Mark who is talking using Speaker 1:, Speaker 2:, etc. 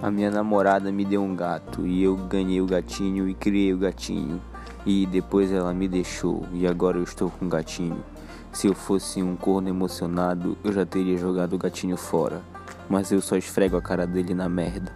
Speaker 1: A minha namorada me deu um gato e eu ganhei o gatinho e criei o gatinho. E depois ela me deixou e agora eu estou com o gatinho. Se eu fosse um corno emocionado, eu já teria jogado o gatinho fora. Mas eu só esfrego a cara dele na merda.